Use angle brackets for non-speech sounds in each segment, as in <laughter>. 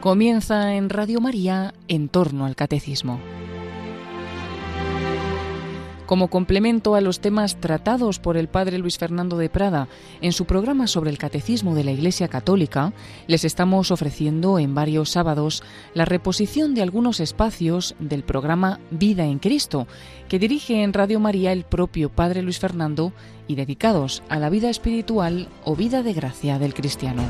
Comienza en Radio María en torno al catecismo. Como complemento a los temas tratados por el padre Luis Fernando de Prada en su programa sobre el catecismo de la Iglesia Católica, les estamos ofreciendo en varios sábados la reposición de algunos espacios del programa Vida en Cristo, que dirige en Radio María el propio padre Luis Fernando y dedicados a la vida espiritual o vida de gracia del cristiano.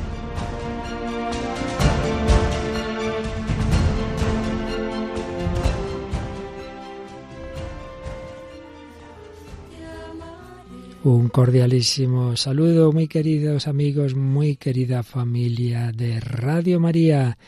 Un cordialísimo saludo, muy queridos amigos, muy querida familia de Radio María.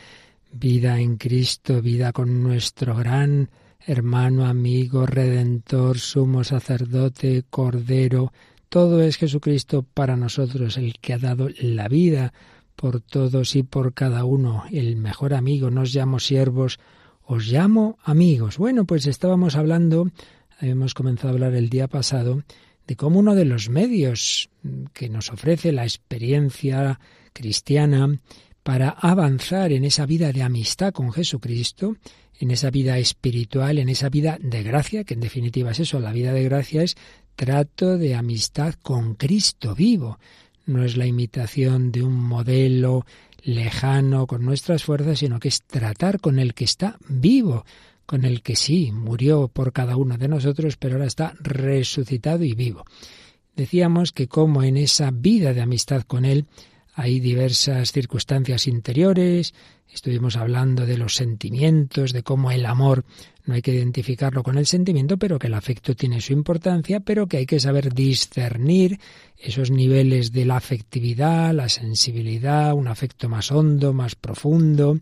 Vida en Cristo, vida con nuestro gran hermano, amigo, redentor, sumo sacerdote, cordero. Todo es Jesucristo para nosotros, el que ha dado la vida por todos y por cada uno, el mejor amigo. No os llamo siervos, os llamo amigos. Bueno, pues estábamos hablando, habíamos comenzado a hablar el día pasado, de cómo uno de los medios que nos ofrece la experiencia cristiana para avanzar en esa vida de amistad con Jesucristo, en esa vida espiritual, en esa vida de gracia, que en definitiva es eso, la vida de gracia es trato de amistad con Cristo vivo, no es la imitación de un modelo lejano con nuestras fuerzas, sino que es tratar con el que está vivo, con el que sí murió por cada uno de nosotros, pero ahora está resucitado y vivo. Decíamos que como en esa vida de amistad con Él hay diversas circunstancias interiores, estuvimos hablando de los sentimientos, de cómo el amor no hay que identificarlo con el sentimiento, pero que el afecto tiene su importancia, pero que hay que saber discernir esos niveles de la afectividad, la sensibilidad, un afecto más hondo, más profundo,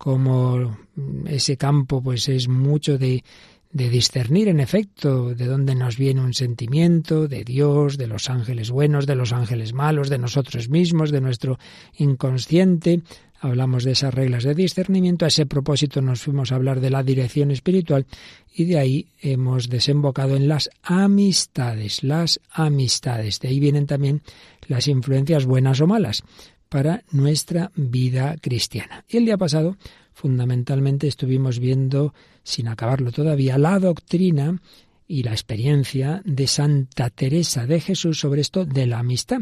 como ese campo pues es mucho de, de discernir en efecto de dónde nos viene un sentimiento, de Dios, de los ángeles buenos, de los ángeles malos, de nosotros mismos, de nuestro inconsciente. Hablamos de esas reglas de discernimiento. A ese propósito nos fuimos a hablar de la dirección espiritual y de ahí hemos desembocado en las amistades, las amistades. De ahí vienen también las influencias buenas o malas para nuestra vida cristiana. Y el día pasado, fundamentalmente, estuvimos viendo, sin acabarlo todavía, la doctrina y la experiencia de Santa Teresa de Jesús sobre esto de la amistad,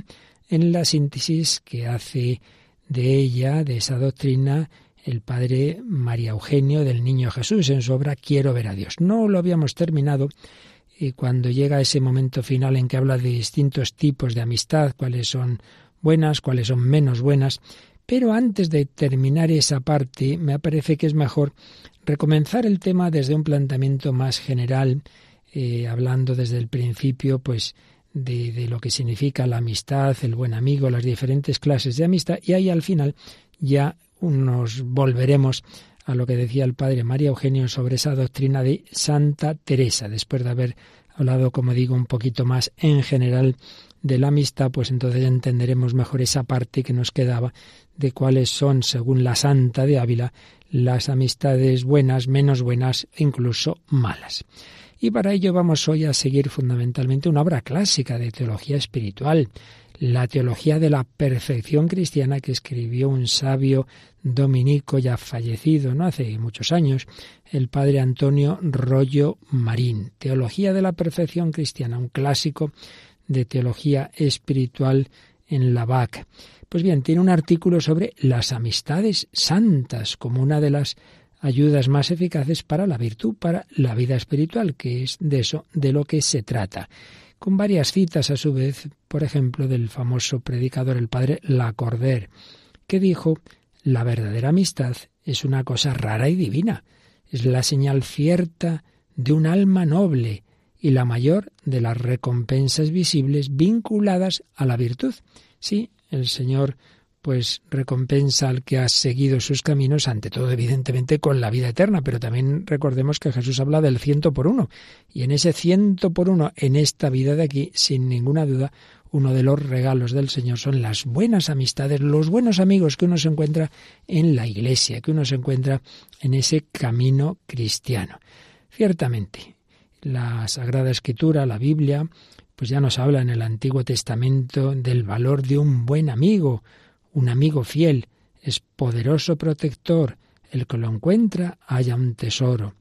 en la síntesis que hace de ella, de esa doctrina, el padre María Eugenio del Niño Jesús en su obra Quiero ver a Dios. No lo habíamos terminado y cuando llega ese momento final en que habla de distintos tipos de amistad, cuáles son buenas, cuáles son menos buenas, pero antes de terminar esa parte, me parece que es mejor recomenzar el tema desde un planteamiento más general, eh, hablando desde el principio, pues, de, de, lo que significa la amistad, el buen amigo, las diferentes clases de amistad, y ahí al final ya nos volveremos a lo que decía el padre María Eugenio sobre esa doctrina de Santa Teresa, después de haber hablado, como digo, un poquito más en general de la amistad, pues entonces entenderemos mejor esa parte que nos quedaba de cuáles son, según la Santa de Ávila, las amistades buenas, menos buenas e incluso malas. Y para ello vamos hoy a seguir fundamentalmente una obra clásica de teología espiritual, la teología de la perfección cristiana que escribió un sabio dominico ya fallecido, no hace muchos años, el padre Antonio Rollo Marín. Teología de la perfección cristiana, un clásico de Teología Espiritual en la BAC. Pues bien, tiene un artículo sobre las amistades santas como una de las ayudas más eficaces para la virtud, para la vida espiritual, que es de eso de lo que se trata. Con varias citas a su vez, por ejemplo, del famoso predicador el padre Lacordaire, que dijo: "La verdadera amistad es una cosa rara y divina, es la señal cierta de un alma noble, y la mayor de las recompensas visibles vinculadas a la virtud. Sí, el Señor pues recompensa al que ha seguido sus caminos, ante todo evidentemente con la vida eterna, pero también recordemos que Jesús habla del ciento por uno, y en ese ciento por uno, en esta vida de aquí, sin ninguna duda, uno de los regalos del Señor son las buenas amistades, los buenos amigos que uno se encuentra en la iglesia, que uno se encuentra en ese camino cristiano. Ciertamente, la Sagrada Escritura, la Biblia, pues ya nos habla en el Antiguo Testamento del valor de un buen amigo, un amigo fiel. es poderoso protector, el que lo encuentra haya un tesoro.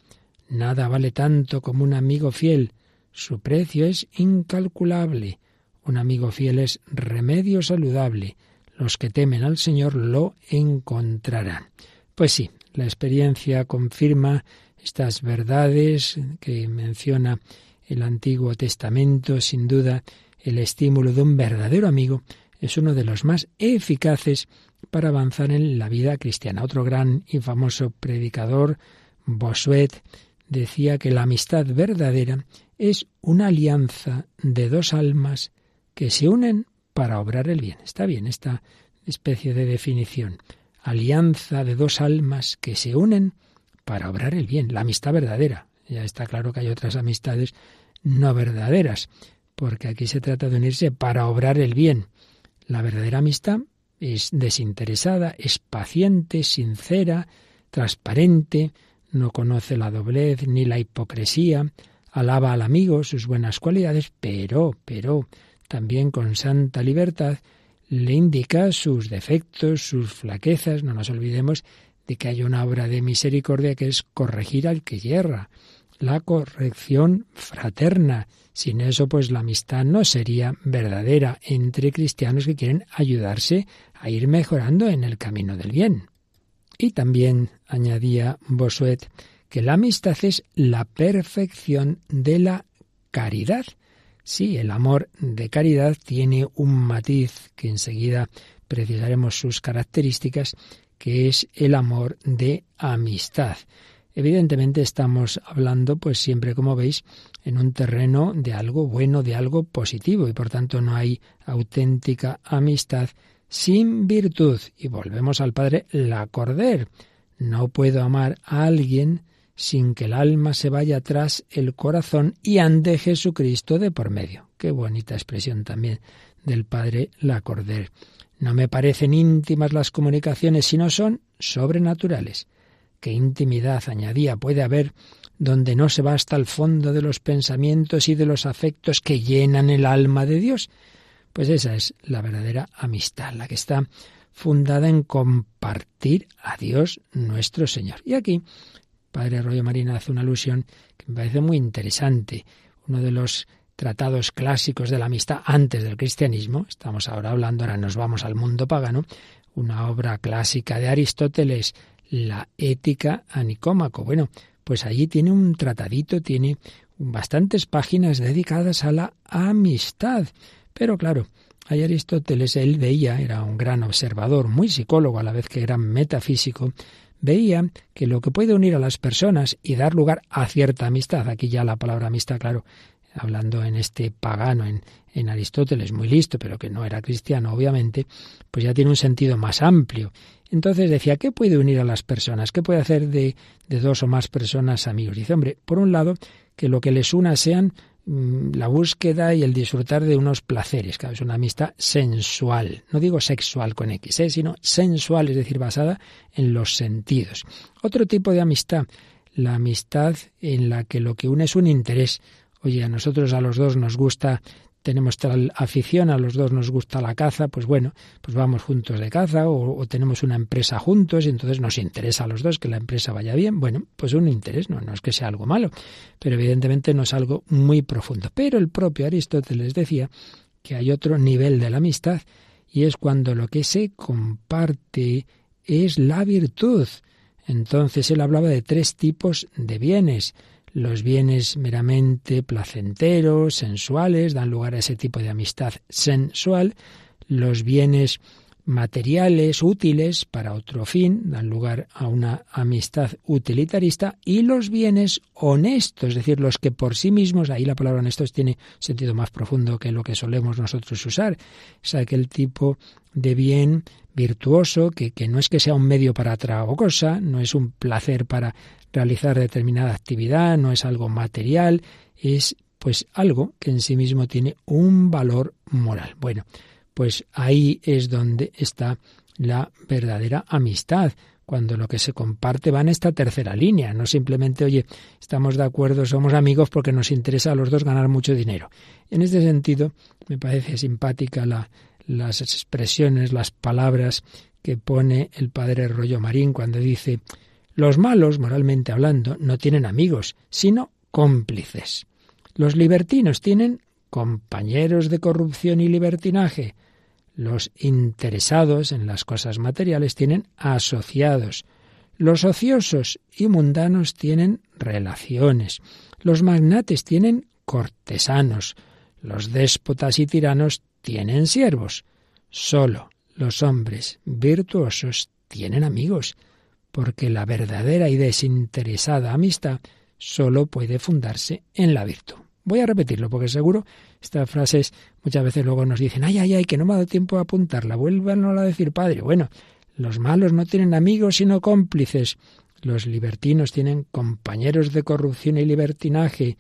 Nada vale tanto como un amigo fiel, su precio es incalculable. Un amigo fiel es remedio saludable. Los que temen al Señor lo encontrarán. Pues sí, la experiencia confirma estas verdades que menciona el Antiguo Testamento. Sin duda, el estímulo de un verdadero amigo es uno de los más eficaces para avanzar en la vida cristiana. Otro gran y famoso predicador, Bosuet, decía que la amistad verdadera es una alianza de dos almas que se unen para obrar el bien. Está bien esta especie de definición. Alianza de dos almas que se unen para obrar el bien. La amistad verdadera. Ya está claro que hay otras amistades no verdaderas, porque aquí se trata de unirse para obrar el bien. La verdadera amistad es desinteresada, es paciente, sincera, transparente, no conoce la doblez ni la hipocresía, alaba al amigo sus buenas cualidades, pero, pero, también con santa libertad le indica sus defectos, sus flaquezas. No nos olvidemos de que hay una obra de misericordia que es corregir al que yerra, la corrección fraterna. Sin eso, pues la amistad no sería verdadera entre cristianos que quieren ayudarse a ir mejorando en el camino del bien. Y también añadía Bosuet que la amistad es la perfección de la caridad. Sí, el amor de caridad tiene un matiz que enseguida precisaremos sus características, que es el amor de amistad. Evidentemente estamos hablando, pues siempre como veis, en un terreno de algo bueno, de algo positivo, y por tanto no hay auténtica amistad sin virtud. Y volvemos al Padre Lacorder. No puedo amar a alguien sin que el alma se vaya tras el corazón y ande Jesucristo de por medio. Qué bonita expresión también del Padre Lacorder. No me parecen íntimas las comunicaciones, sino son sobrenaturales. Qué intimidad, añadía, puede haber donde no se va hasta el fondo de los pensamientos y de los afectos que llenan el alma de Dios. Pues esa es la verdadera amistad, la que está fundada en compartir a Dios nuestro Señor. Y aquí, Padre Rollo Marina hace una alusión que me parece muy interesante. Uno de los tratados clásicos de la amistad antes del cristianismo, estamos ahora hablando, ahora nos vamos al mundo pagano, una obra clásica de Aristóteles, la ética a Nicómaco. Bueno, pues allí tiene un tratadito, tiene bastantes páginas dedicadas a la amistad. Pero claro, ahí Aristóteles, él veía, era un gran observador, muy psicólogo a la vez que era metafísico, veía que lo que puede unir a las personas y dar lugar a cierta amistad, aquí ya la palabra amistad, claro, hablando en este pagano, en, Aristóteles, muy listo, pero que no era cristiano, obviamente, pues ya tiene un sentido más amplio. Entonces decía, ¿qué puede unir a las personas? ¿Qué puede hacer de, de dos o más personas amigos? Dice, hombre, por un lado, que lo que les una sean mm, la búsqueda y el disfrutar de unos placeres, que es una amistad sensual, no digo sexual con X, ¿eh? sino sensual, es decir, basada en los sentidos. Otro tipo de amistad, la amistad en la que lo que une es un interés. Oye, a nosotros a los dos nos gusta tenemos tal afición, a los dos nos gusta la caza, pues bueno, pues vamos juntos de caza o, tenemos una empresa juntos y entonces nos interesa a los dos que la empresa vaya bien. Bueno, pues un interés, no, es que sea algo malo, pero evidentemente no es algo muy profundo. Pero el propio Aristóteles decía que hay otro nivel de la amistad y es cuando lo que se comparte es la virtud. Entonces él hablaba de tres tipos de bienes los bienes meramente placenteros, sensuales, dan lugar a ese tipo de amistad sensual. Los bienes materiales útiles para otro fin dan lugar a una amistad utilitarista y los bienes honestos, es decir, los que por sí mismos, ahí la palabra honestos tiene sentido más profundo que lo que solemos nosotros usar, es aquel tipo de bien virtuoso que, que no es que sea un medio para otra cosa, no es un placer para realizar determinada actividad, no es algo material, es pues algo que en sí mismo tiene un valor moral. Bueno, pues ahí es donde está la verdadera amistad, cuando lo que se comparte va en esta tercera línea, no simplemente, oye, estamos de acuerdo, somos amigos porque nos interesa a los dos ganar mucho dinero. En este sentido, me parece simpática la, las expresiones, las palabras que pone el padre Rollo Marín cuando dice, los malos, moralmente hablando, no tienen amigos, sino cómplices. Los libertinos tienen compañeros de corrupción y libertinaje. Los interesados en las cosas materiales tienen asociados. Los ociosos y mundanos tienen relaciones. Los magnates tienen cortesanos. Los déspotas y tiranos tienen siervos. Solo los hombres virtuosos tienen amigos, porque la verdadera y desinteresada amistad solo puede fundarse en la virtud. Voy a repetirlo porque seguro estas frases muchas veces luego nos dicen, ay, ay, ay, que no me ha dado tiempo a apuntarla, vuélvanlo a decir, padre. Bueno, los malos no tienen amigos sino cómplices. Los libertinos tienen compañeros de corrupción y libertinaje.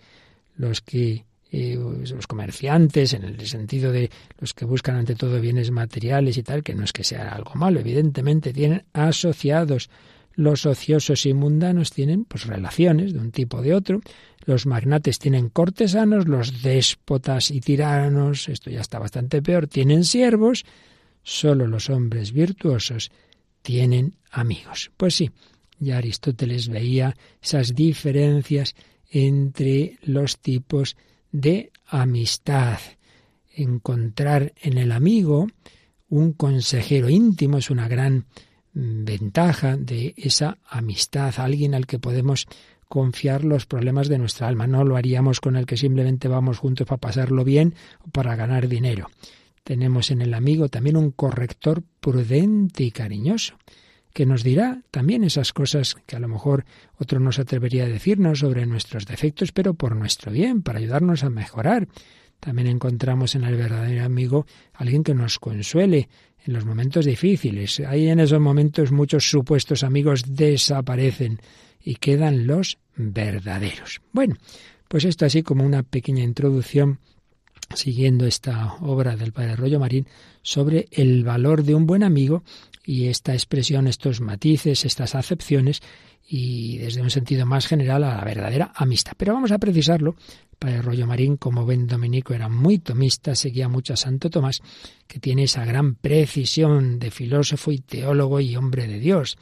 Los que eh, los comerciantes, en el sentido de los que buscan ante todo bienes materiales y tal, que no es que sea algo malo, evidentemente tienen asociados. Los ociosos y mundanos tienen pues relaciones de un tipo o de otro. Los magnates tienen cortesanos, los déspotas y tiranos, esto ya está bastante peor, tienen siervos. Solo los hombres virtuosos tienen amigos. Pues sí, ya Aristóteles veía esas diferencias entre los tipos de amistad. Encontrar en el amigo un consejero íntimo es una gran ventaja de esa amistad, alguien al que podemos confiar los problemas de nuestra alma. No lo haríamos con el que simplemente vamos juntos para pasarlo bien o para ganar dinero. Tenemos en el amigo también un corrector prudente y cariñoso, que nos dirá también esas cosas que a lo mejor otro no se atrevería a decirnos sobre nuestros defectos, pero por nuestro bien, para ayudarnos a mejorar. También encontramos en el verdadero amigo alguien que nos consuele, en los momentos difíciles. Ahí en esos momentos muchos supuestos amigos desaparecen y quedan los verdaderos. Bueno, pues esto así como una pequeña introducción siguiendo esta obra del padre Rollo Marín sobre el valor de un buen amigo y esta expresión, estos matices, estas acepciones y desde un sentido más general a la verdadera amistad. Pero vamos a precisarlo Padre Rollo Marín, como buen dominico, era muy tomista, seguía mucho a Santo Tomás, que tiene esa gran precisión de filósofo y teólogo y hombre de Dios.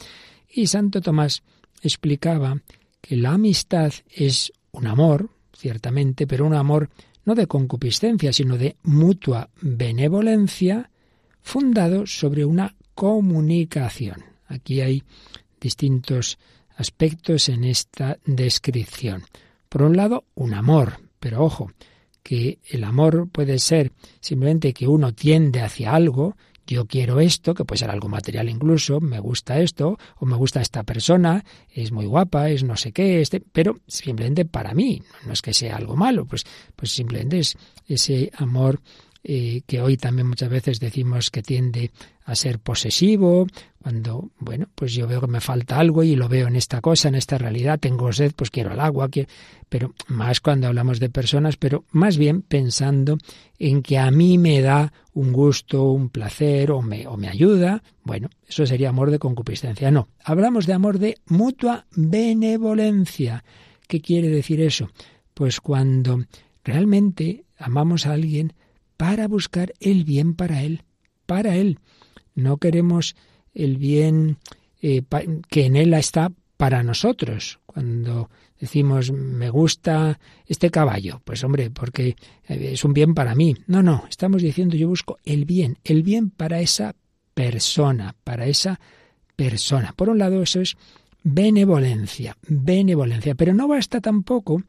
Y Santo Tomás explicaba que la amistad es un amor, ciertamente, pero un amor no de concupiscencia, sino de mutua benevolencia, fundado sobre una comunicación. Aquí hay distintos aspectos en esta descripción. Por un lado, un amor, pero ojo, que el amor puede ser simplemente que uno tiende hacia algo, yo quiero esto, que puede ser algo material incluso, me gusta esto, o me gusta esta persona, es muy guapa, es no sé qué, este, pero simplemente para mí, no es que sea algo malo, pues, pues simplemente es ese amor eh, que hoy también muchas veces decimos que tiende a ser posesivo, cuando, bueno, pues yo veo que me falta algo y lo veo en esta cosa, en esta realidad, tengo sed, pues quiero el agua, pero más cuando hablamos de personas, pero más bien pensando en que a mí me da un gusto, un placer o me, o me ayuda, bueno, eso sería amor de concupiscencia. No, hablamos de amor de mutua benevolencia. ¿Qué quiere decir eso? Pues cuando realmente amamos a alguien, para buscar el bien para él, para él. No queremos el bien eh, que en él está para nosotros. Cuando decimos me gusta este caballo, pues hombre, porque eh, es un bien para mí. No, no, estamos diciendo yo busco el bien, el bien para esa persona, para esa persona. Por un lado eso es benevolencia, benevolencia, pero no basta tampoco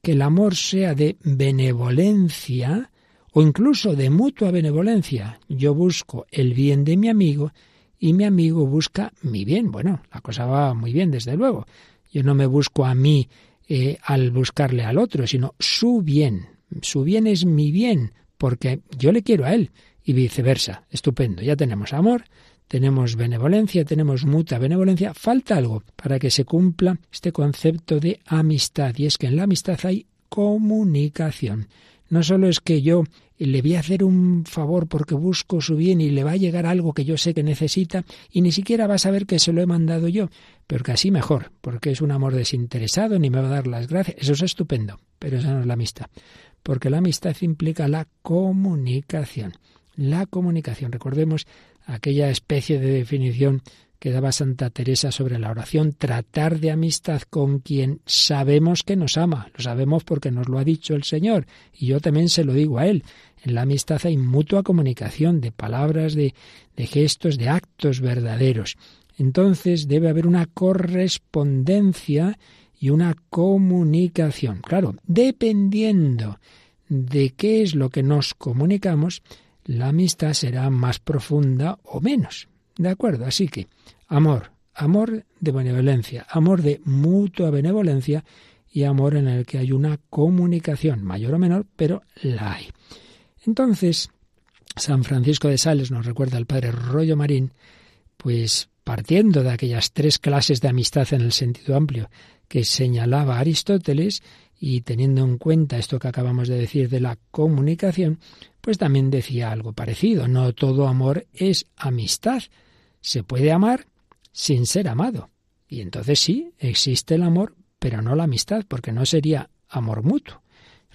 que el amor sea de benevolencia o incluso de mutua benevolencia. Yo busco el bien de mi amigo y mi amigo busca mi bien. Bueno, la cosa va muy bien, desde luego. Yo no me busco a mí eh, al buscarle al otro, sino su bien. Su bien es mi bien, porque yo le quiero a él y viceversa. Estupendo, ya tenemos amor, tenemos benevolencia, tenemos mutua benevolencia. Falta algo para que se cumpla este concepto de amistad, y es que en la amistad hay comunicación. No solo es que yo le voy a hacer un favor porque busco su bien y le va a llegar algo que yo sé que necesita y ni siquiera va a saber que se lo he mandado yo, pero que así mejor, porque es un amor desinteresado, ni me va a dar las gracias. Eso es estupendo, pero esa no es la amistad, porque la amistad implica la comunicación. La comunicación. Recordemos aquella especie de definición que daba Santa Teresa sobre la oración, tratar de amistad con quien sabemos que nos ama, lo sabemos porque nos lo ha dicho el Señor, y yo también se lo digo a Él. En la amistad hay mutua comunicación de palabras, de, de gestos, de actos verdaderos. Entonces debe haber una correspondencia y una comunicación. Claro, dependiendo de qué es lo que nos comunicamos, la amistad será más profunda o menos. ¿De acuerdo? Así que amor, amor de benevolencia, amor de mutua benevolencia y amor en el que hay una comunicación, mayor o menor, pero la hay. Entonces, San Francisco de Sales nos recuerda al padre Rollo Marín, pues partiendo de aquellas tres clases de amistad en el sentido amplio que señalaba Aristóteles y teniendo en cuenta esto que acabamos de decir de la comunicación, pues también decía algo parecido. No todo amor es amistad. Se puede amar sin ser amado. Y entonces sí, existe el amor, pero no la amistad, porque no sería amor mutuo.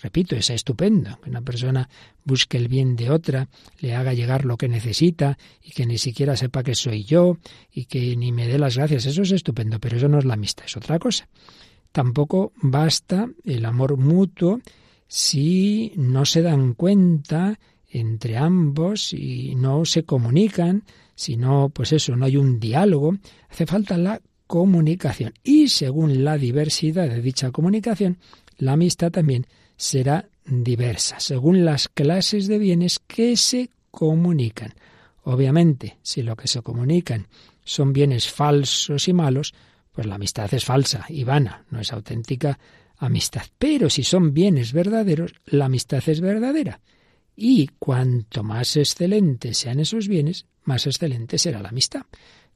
Repito, es estupendo que una persona busque el bien de otra, le haga llegar lo que necesita y que ni siquiera sepa que soy yo y que ni me dé las gracias. Eso es estupendo, pero eso no es la amistad, es otra cosa. Tampoco basta el amor mutuo si no se dan cuenta entre ambos y no se comunican, si no, pues eso, no hay un diálogo, hace falta la comunicación. Y según la diversidad de dicha comunicación, la amistad también será diversa, según las clases de bienes que se comunican. Obviamente, si lo que se comunican son bienes falsos y malos, pues la amistad es falsa y vana, no es auténtica amistad. Pero si son bienes verdaderos, la amistad es verdadera. Y cuanto más excelentes sean esos bienes, más excelente será la amistad.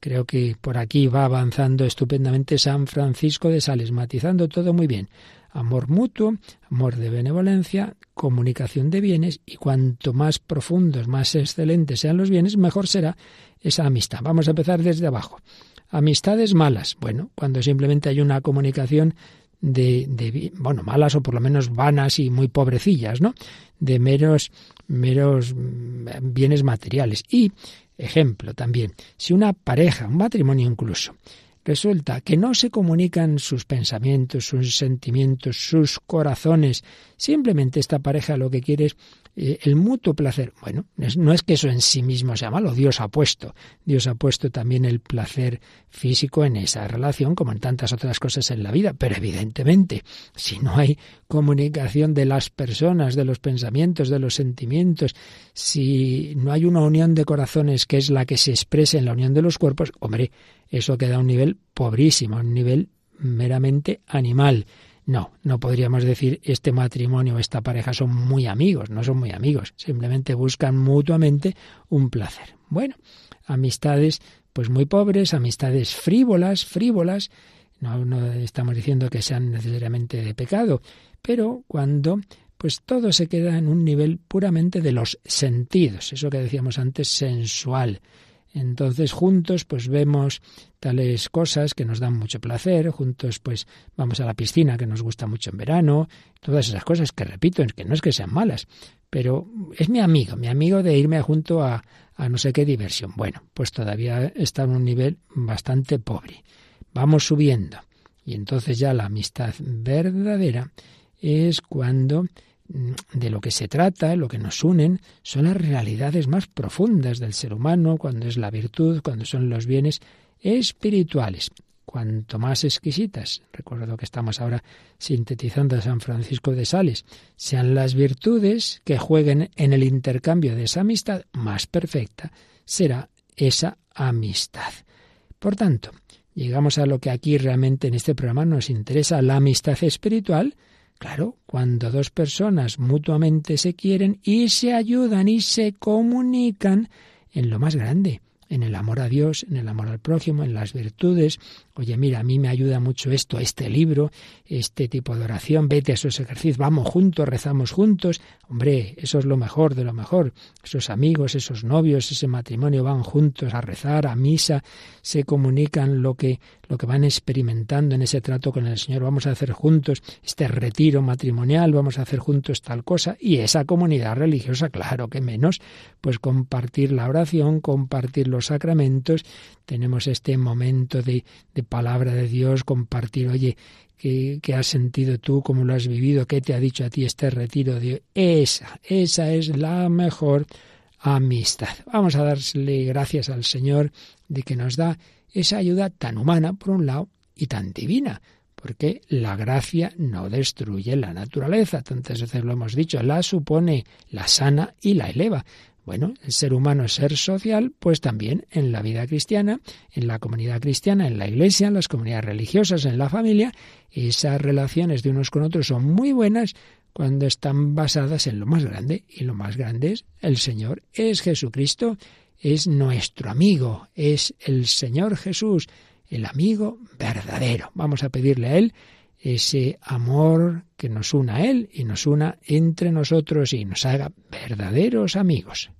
Creo que por aquí va avanzando estupendamente San Francisco de Sales, matizando todo muy bien amor mutuo, amor de benevolencia, comunicación de bienes y cuanto más profundos, más excelentes sean los bienes, mejor será esa amistad. Vamos a empezar desde abajo. Amistades malas. Bueno, cuando simplemente hay una comunicación de, bueno, malas o por lo menos vanas y muy pobrecillas, ¿no? De meros, meros mm, bienes materiales. Y, ejemplo también, si una pareja, un matrimonio incluso, Resulta que no se comunican sus pensamientos, sus sentimientos, sus corazones. Simplemente esta pareja lo que quiere es el mutuo placer. Bueno, no es que eso en sí mismo sea malo, Dios ha puesto. Dios ha puesto también el placer físico en esa relación, como en tantas otras cosas en la vida. Pero evidentemente, si no hay comunicación de las personas, de los pensamientos, de los sentimientos, si no hay una unión de corazones que es la que se expresa en la unión de los cuerpos, hombre, eso queda a un nivel pobrísimo, a un nivel meramente animal. No, no podríamos decir este matrimonio o esta pareja son muy amigos, no son muy amigos, simplemente buscan mutuamente un placer. Bueno, amistades pues muy pobres, amistades frívolas, frívolas, no, no estamos diciendo que sean necesariamente de pecado, pero cuando pues todo se queda en un nivel puramente de los sentidos, eso que decíamos antes, sensual, entonces juntos pues vemos tales cosas que nos dan mucho placer, juntos pues vamos a la piscina que nos gusta mucho en verano, todas esas cosas que repito, que no es que sean malas, pero es mi amigo, mi amigo de irme junto a, a no sé qué diversión. Bueno, pues todavía está en un nivel bastante pobre. Vamos subiendo. Y entonces ya la amistad verdadera es cuando de lo que se trata, lo que nos unen, son las realidades más profundas del ser humano, cuando es la virtud, cuando son los bienes espirituales. Cuanto más exquisitas, recuerdo que estamos ahora sintetizando a San Francisco de Sales, sean las virtudes que jueguen en el intercambio de esa amistad, más perfecta será esa amistad. Por tanto, llegamos a lo que aquí realmente en este programa nos interesa, la amistad espiritual, Claro, cuando dos personas mutuamente se quieren y se ayudan y se comunican en lo más grande, en el amor a Dios, en el amor al prójimo, en las virtudes. Oye, mira, a mí me ayuda mucho esto, este libro, este tipo de oración, vete a esos ejercicios, vamos juntos, rezamos juntos. Hombre, eso es lo mejor de lo mejor. Esos amigos, esos novios, ese matrimonio van juntos a rezar, a misa, se comunican lo que, lo que van experimentando en ese trato con el Señor. Vamos a hacer juntos este retiro matrimonial, vamos a hacer juntos tal cosa. Y esa comunidad religiosa, claro que menos, pues compartir la oración, compartir los sacramentos, tenemos este momento de, de palabra de Dios, compartir, oye, ¿qué, ¿qué, has sentido tú? ¿Cómo lo has vivido? ¿Qué te ha dicho a ti este retiro? De esa, esa es la mejor amistad. Vamos a darle gracias al Señor de que nos da esa ayuda tan humana, por un lado, y tan divina, porque la gracia no destruye la naturaleza, tantas veces lo hemos dicho, la supone, la sana y la eleva. Bueno, el ser humano es ser social, pues también en la vida cristiana, en la comunidad cristiana, en la iglesia, en las comunidades religiosas, en la familia, esas relaciones de unos con otros son muy buenas cuando están basadas en lo más grande, y lo más grande es el Señor, es Jesucristo, es nuestro amigo, es el Señor Jesús, el amigo verdadero. Vamos a pedirle a Él ese amor que nos una a Él y nos una entre nosotros y nos haga verdaderos amigos.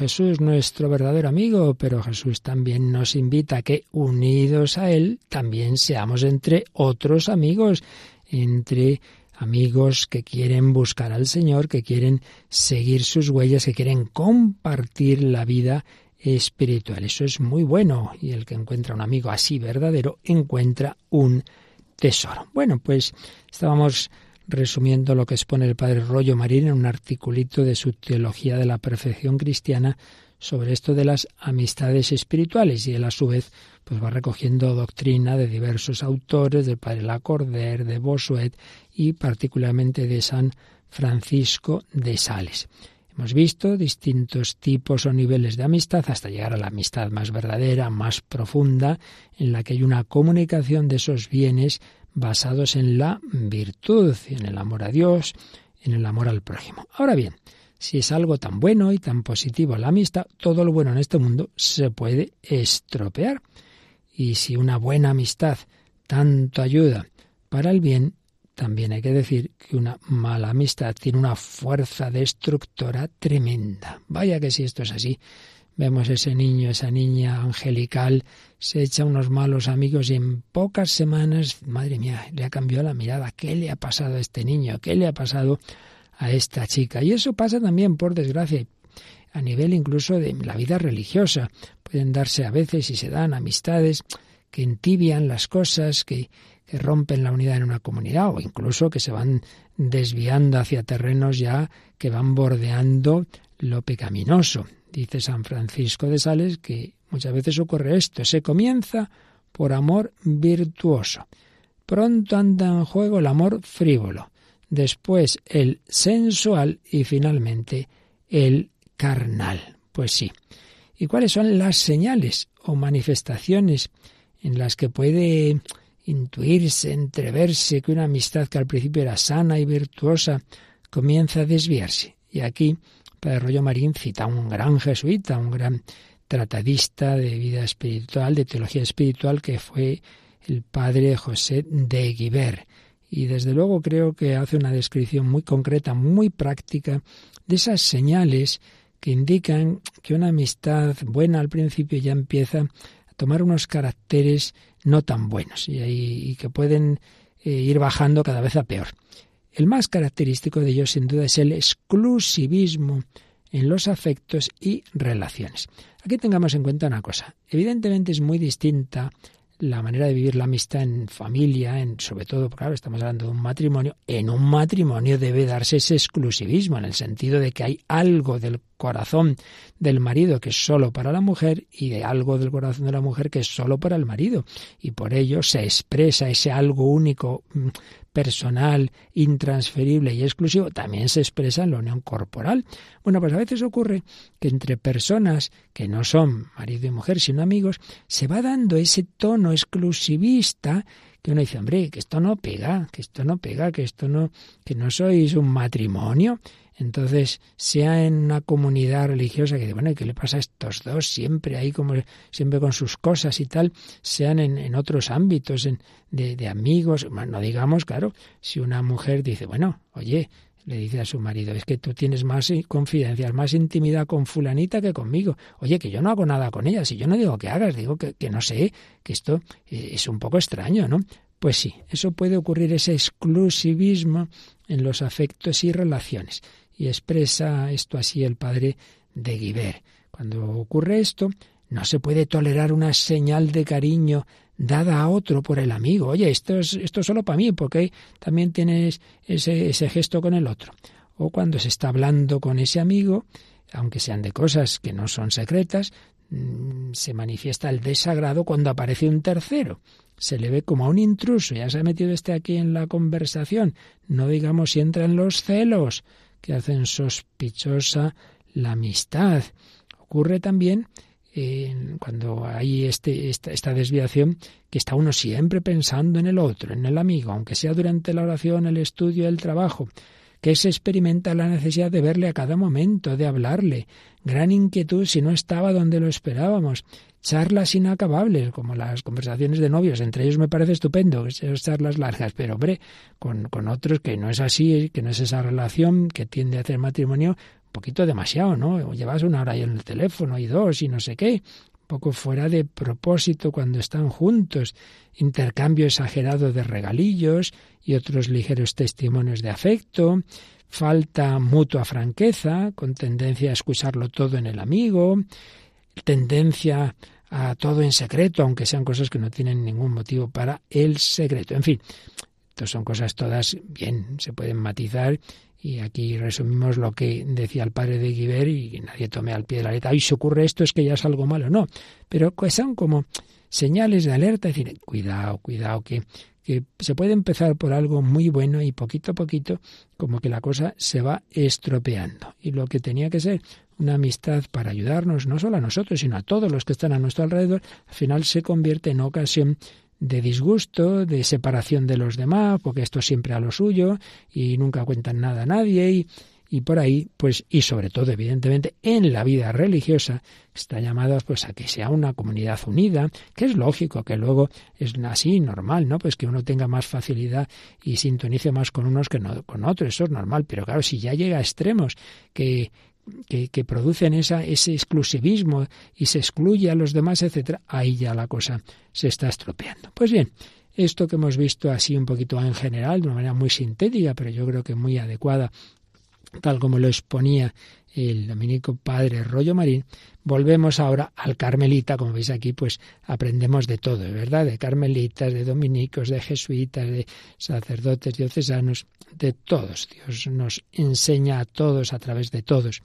Jesús nuestro verdadero amigo, pero Jesús también nos invita a que, unidos a Él, también seamos entre otros amigos, entre amigos que quieren buscar al Señor, que quieren seguir sus huellas, que quieren compartir la vida espiritual. Eso es muy bueno y el que encuentra un amigo así verdadero encuentra un tesoro. Bueno, pues estábamos resumiendo lo que expone el padre Rollo Marín en un articulito de su Teología de la Perfección Cristiana sobre esto de las amistades espirituales y él a su vez pues va recogiendo doctrina de diversos autores, del padre Lacordaire, de Bossuet y particularmente de San Francisco de Sales. Hemos visto distintos tipos o niveles de amistad hasta llegar a la amistad más verdadera, más profunda, en la que hay una comunicación de esos bienes basados en la virtud, en el amor a Dios, en el amor al prójimo. Ahora bien, si es algo tan bueno y tan positivo la amistad, todo lo bueno en este mundo se puede estropear. Y si una buena amistad tanto ayuda para el bien, también hay que decir que una mala amistad tiene una fuerza destructora tremenda. Vaya que si esto es así. Vemos ese niño, esa niña angelical, se echa unos malos amigos y en pocas semanas, madre mía, le ha cambiado la mirada. ¿Qué le ha pasado a este niño? ¿Qué le ha pasado a esta chica? Y eso pasa también, por desgracia, a nivel incluso de la vida religiosa. Pueden darse a veces y se dan amistades que entibian las cosas, que, que rompen la unidad en una comunidad o incluso que se van desviando hacia terrenos ya que van bordeando lo pecaminoso. Dice San Francisco de Sales que muchas veces ocurre esto, se comienza por amor virtuoso. Pronto anda en juego el amor frívolo, después el sensual y finalmente el carnal. Pues sí. ¿Y cuáles son las señales o manifestaciones en las que puede intuirse, entreverse que una amistad que al principio era sana y virtuosa comienza a desviarse. Y aquí Padre Rollo Marín cita a un gran jesuita, un gran tratadista de vida espiritual, de teología espiritual, que fue el padre José de Guiber. Y desde luego creo que hace una descripción muy concreta, muy práctica, de esas señales que indican que una amistad buena al principio ya empieza a tomar unos caracteres no tan buenos y, que pueden eh, ir bajando cada vez a peor. El más característico de ellos, sin duda, es el exclusivismo en los afectos y relaciones. Aquí tengamos en cuenta una cosa. Evidentemente es muy distinta la manera de vivir la amistad en familia, en, sobre todo, claro, estamos hablando de un matrimonio, en un matrimonio debe darse ese exclusivismo, en el sentido de que hay algo del corazón del marido que es solo para la mujer y de algo del corazón de la mujer que es solo para el marido. Y por ello se expresa ese algo único, mm, personal, intransferible y exclusivo, también se expresa en la unión corporal. Bueno, pues a veces ocurre que entre personas que no son marido y mujer, sino amigos, se va dando ese tono exclusivista que uno dice, hombre, que esto no pega, que esto no pega, que esto no, que no sois un matrimonio. Entonces, sea en una comunidad religiosa que dice, bueno, ¿qué le pasa a estos dos? Siempre ahí como siempre con sus cosas y tal, sean en, otros ámbitos, en, de, amigos, no digamos, claro, si una mujer dice, bueno, oye, le dice a su marido, es que tú tienes más confidencias, más intimidad con fulanita que conmigo. Oye, que yo no hago nada con ella, si yo no digo que hagas, digo que, que no sé, que esto eh, es un poco extraño, ¿no? Pues sí, eso puede ocurrir, ese exclusivismo en los afectos y relaciones. Y expresa esto así el padre de Guiber. Cuando ocurre esto, no se puede tolerar una señal de cariño dada a otro por el amigo. Oye, esto es, esto solo para mí, porque también tienes ese, ese gesto con el otro. O cuando se está hablando con ese amigo, aunque sean de cosas que no son secretas, mm, se manifiesta el desagrado cuando aparece un tercero. Se le ve como a un intruso, ya se ha metido este aquí en la conversación. No digamos si entran los celos, que hacen sospechosa la amistad. Ocurre también eh, cuando hay este, esta, esta, desviación que está uno siempre pensando en el otro, en el amigo, aunque sea durante la oración, el estudio, el trabajo, que se experimenta la necesidad de verle a cada momento, de hablarle, gran inquietud si no estaba donde lo esperábamos, charlas inacabables, como las conversaciones de novios, entre ellos me parece estupendo, esas charlas largas, pero hombre, con, con otros que no es así, que no es esa relación que tiende a hacer matrimonio, un poquito demasiado, ¿no? llevas una hora ahí en el teléfono y dos y no sé qué, poco fuera de propósito cuando están juntos, intercambio exagerado de regalillos y otros ligeros testimonios de afecto, falta mutua franqueza, con tendencia a excusarlo todo en el amigo, tendencia a todo en secreto, aunque sean cosas que no tienen ningún motivo para el secreto. En fin, estas son cosas todas bien, se pueden matizar Y aquí resumimos lo que decía el padre de Guiber y nadie tome al pie de la letra. Ay, si ocurre esto es que ya es algo malo. No, pero son como señales de alerta, decir, cuidado, cuidado, que, que se puede empezar por algo muy bueno y poquito a poquito como que la cosa se va estropeando. Y lo que tenía que ser una amistad para ayudarnos, no solo a nosotros, sino a todos los que están a nuestro alrededor, al final se convierte en ocasión de disgusto, de separación de los demás, porque esto siempre a lo suyo y nunca cuentan nada a nadie y, y por ahí, pues, y sobre todo, evidentemente, en la vida religiosa, está llamado pues a que sea una comunidad unida, que es lógico, que luego es así, normal, ¿no? Pues que uno tenga más facilidad y sintonice más con unos que no con otros, eso es normal, pero claro, si ya llega a extremos que que, producen esa, ese exclusivismo y se excluye a los demás, etcétera, ahí ya la cosa se está estropeando. Pues bien, esto que hemos visto así un poquito en general, de una manera muy sintética, pero yo creo que muy adecuada, tal como lo exponía el dominico padre Rollo Marín, volvemos ahora al carmelita, como veis aquí, pues aprendemos de todo, ¿verdad? De carmelitas, de dominicos, de jesuitas, de sacerdotes diocesanos, de todos. Dios nos enseña a todos a través de todos.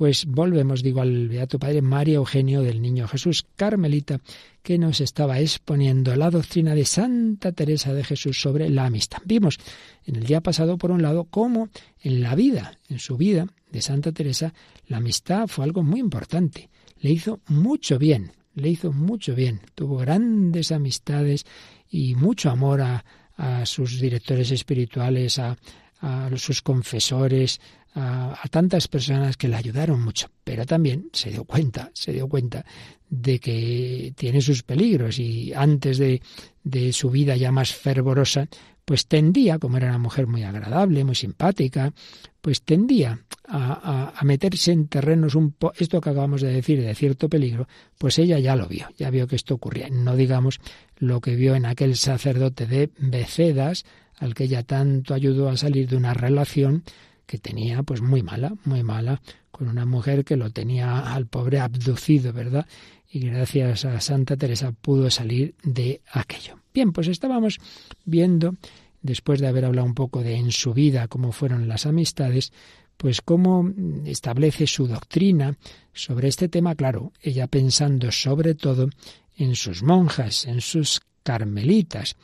Pues volvemos, digo, al Beato Padre María Eugenio del Niño Jesús Carmelita, que nos estaba exponiendo la doctrina de Santa Teresa de Jesús sobre la amistad. Vimos en el día pasado, por un lado, cómo en la vida, en su vida de Santa Teresa, la amistad fue algo muy importante. Le hizo mucho bien, le hizo mucho bien. Tuvo grandes amistades y mucho amor a, a sus directores espirituales, a, a sus confesores, a, tantas personas que le ayudaron mucho, pero también se dio cuenta, se dio cuenta de que tiene sus peligros y antes de, de su vida ya más fervorosa, pues tendía, como era una mujer muy agradable, muy simpática, pues tendía a, a, meterse en terrenos un poco, esto que acabamos de decir, de cierto peligro, pues ella ya lo vio, ya vio que esto ocurría. No digamos lo que vio en aquel sacerdote de Becedas, al que ella tanto ayudó a salir de una relación que tenía pues muy mala, muy mala, con una mujer que lo tenía al pobre abducido, ¿verdad? Y gracias a Santa Teresa pudo salir de aquello. Bien, pues estábamos viendo, después de haber hablado un poco de en su vida cómo fueron las amistades, pues cómo establece su doctrina sobre este tema, claro, ella pensando sobre todo en sus monjas, en sus carmelitas,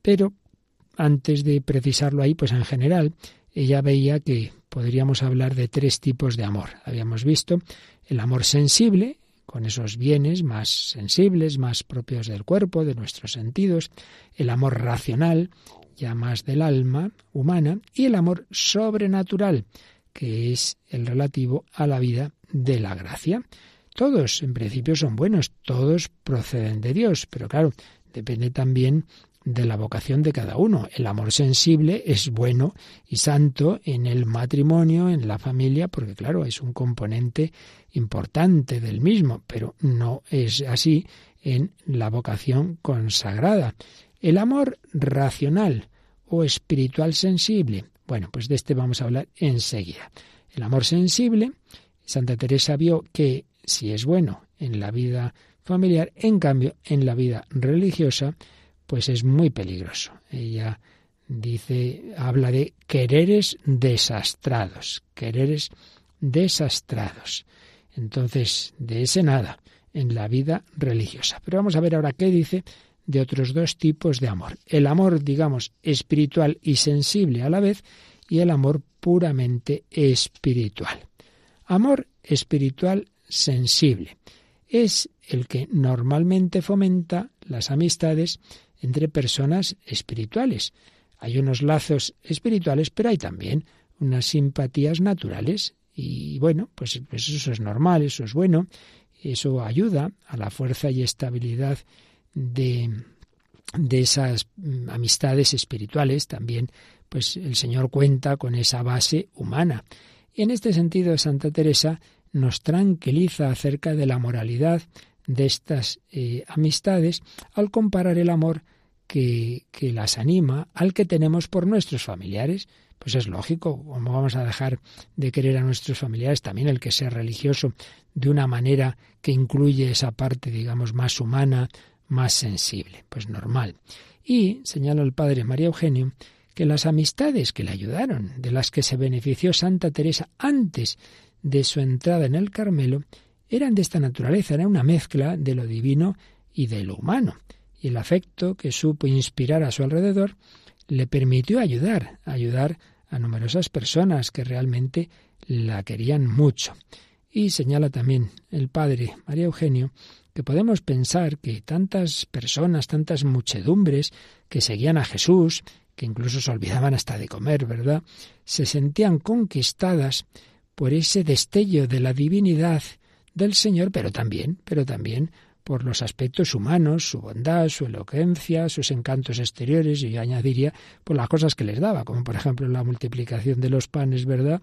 pero antes de precisarlo ahí, pues en general, ella veía que podríamos hablar de tres tipos de amor. Habíamos visto el amor sensible, con esos bienes más sensibles, más propios del cuerpo, de nuestros sentidos, el amor racional, ya más del alma humana, y el amor sobrenatural, que es el relativo a la vida de la gracia. Todos, en principio, son buenos, todos proceden de Dios, pero claro, depende también de la vocación de cada uno. El amor sensible es bueno y santo en el matrimonio, en la familia, porque claro, es un componente importante del mismo, pero no es así en la vocación consagrada. El amor racional o espiritual sensible. Bueno, pues de este vamos a hablar enseguida. El amor sensible, Santa Teresa vio que si es bueno en la vida familiar, en cambio en la vida religiosa, pues es muy peligroso. Ella dice, habla de quereres desastrados, quereres desastrados. Entonces, de ese nada en la vida religiosa. Pero vamos a ver ahora qué dice de otros dos tipos de amor. El amor, digamos, espiritual y sensible a la vez y el amor puramente espiritual. Amor espiritual sensible es el que normalmente fomenta las amistades entre personas espirituales. Hay unos lazos espirituales, pero hay también unas simpatías naturales. Y bueno, pues, pues, eso es normal, eso es bueno, eso ayuda a la fuerza y estabilidad de, de esas mm, amistades espirituales. También, pues el Señor cuenta con esa base humana. Y en este sentido, Santa Teresa nos tranquiliza acerca de la moralidad de estas eh, amistades al comparar el amor que, las anima al que tenemos por nuestros familiares. Pues es lógico, ¿cómo vamos a dejar de querer a nuestros familiares? También el que sea religioso de una manera que incluye esa parte, digamos, más humana, más sensible. Pues normal. Y señala el padre María Eugenio que las amistades que le ayudaron, de las que se benefició Santa Teresa antes de su entrada en el Carmelo, eran de esta naturaleza, era una mezcla de lo divino y de lo humano. Y el afecto que supo inspirar a su alrededor le permitió ayudar, ayudar a numerosas personas que realmente la querían mucho. Y señala también el padre María Eugenio que podemos pensar que tantas personas, tantas muchedumbres que seguían a Jesús, que incluso se olvidaban hasta de comer, ¿verdad? Se sentían conquistadas por ese destello de la divinidad del Señor, pero también, pero también por los aspectos humanos, su bondad, su elocuencia, sus encantos exteriores, y yo añadiría por las cosas que les daba, como por ejemplo la multiplicación de los panes, ¿verdad?